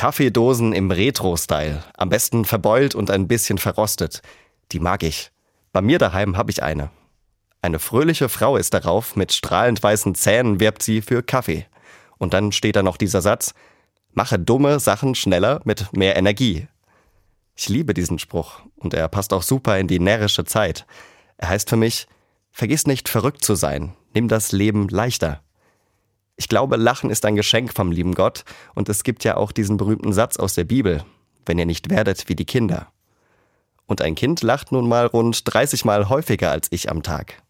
Kaffeedosen im Retro-Style. Am besten verbeult und ein bisschen verrostet. Die mag ich. Bei mir daheim habe ich eine. Eine fröhliche Frau ist darauf, mit strahlend weißen Zähnen wirbt sie für Kaffee. Und dann steht da noch dieser Satz, mache dumme Sachen schneller mit mehr Energie. Ich liebe diesen Spruch und er passt auch super in die närrische Zeit. Er heißt für mich, vergiss nicht verrückt zu sein, nimm das Leben leichter. Ich glaube, Lachen ist ein Geschenk vom lieben Gott und es gibt ja auch diesen berühmten Satz aus der Bibel, wenn ihr nicht werdet wie die Kinder. Und ein Kind lacht nun mal rund 30 Mal häufiger als ich am Tag.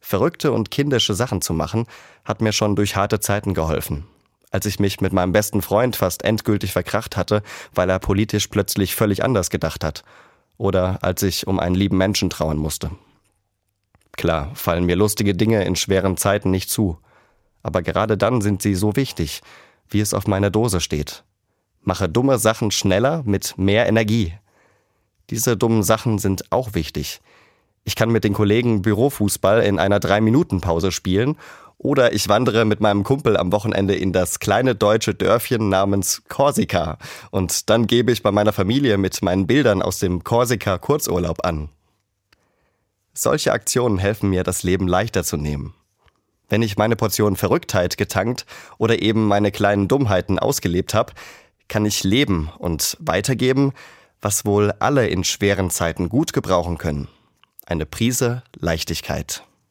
Verrückte und kindische Sachen zu machen, hat mir schon durch harte Zeiten geholfen. Als ich mich mit meinem besten Freund fast endgültig verkracht hatte, weil er politisch plötzlich völlig anders gedacht hat. Oder als ich um einen lieben Menschen trauern musste. Klar, fallen mir lustige Dinge in schweren Zeiten nicht zu. Aber gerade dann sind sie so wichtig, wie es auf meiner Dose steht. Mache dumme Sachen schneller mit mehr Energie. Diese dummen Sachen sind auch wichtig. Ich kann mit den Kollegen Bürofußball in einer Drei-Minuten-Pause spielen oder ich wandere mit meinem Kumpel am Wochenende in das kleine deutsche Dörfchen namens Korsika und dann gebe ich bei meiner Familie mit meinen Bildern aus dem Korsika Kurzurlaub an. Solche Aktionen helfen mir, das Leben leichter zu nehmen. Wenn ich meine Portion Verrücktheit getankt oder eben meine kleinen Dummheiten ausgelebt habe, kann ich leben und weitergeben, was wohl alle in schweren Zeiten gut gebrauchen können. Eine Prise Leichtigkeit.